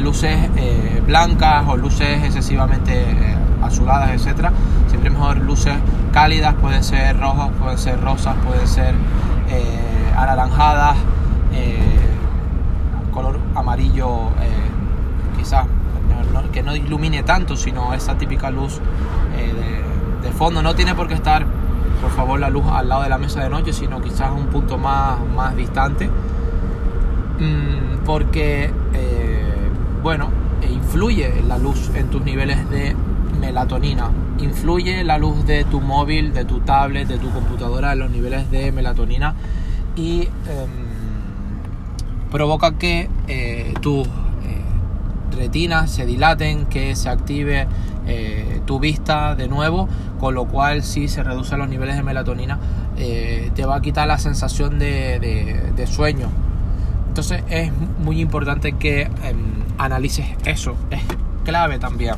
luces eh, blancas o luces excesivamente eh, azuladas, etcétera. Siempre mejor luces cálidas, pueden ser rojas, pueden ser rosas, pueden ser eh, anaranjadas, color amarillo, quizás que no ilumine tanto, sino esa típica luz de, fondo. No tiene por qué estar por favor la luz al lado de la mesa de noche, sino quizás un punto más, más distante. Mm, porque, eh, bueno, influye la luz en tus niveles de melatonina. Influye la luz de tu móvil, de tu tablet, de tu computadora en los niveles de melatonina y em, provoca que eh, tus eh, retinas se dilaten, que se active tu vista de nuevo, con lo cual si se reducen los niveles de melatonina te va a quitar la sensación de sueño entonces es muy importante que em, analices eso, es clave también.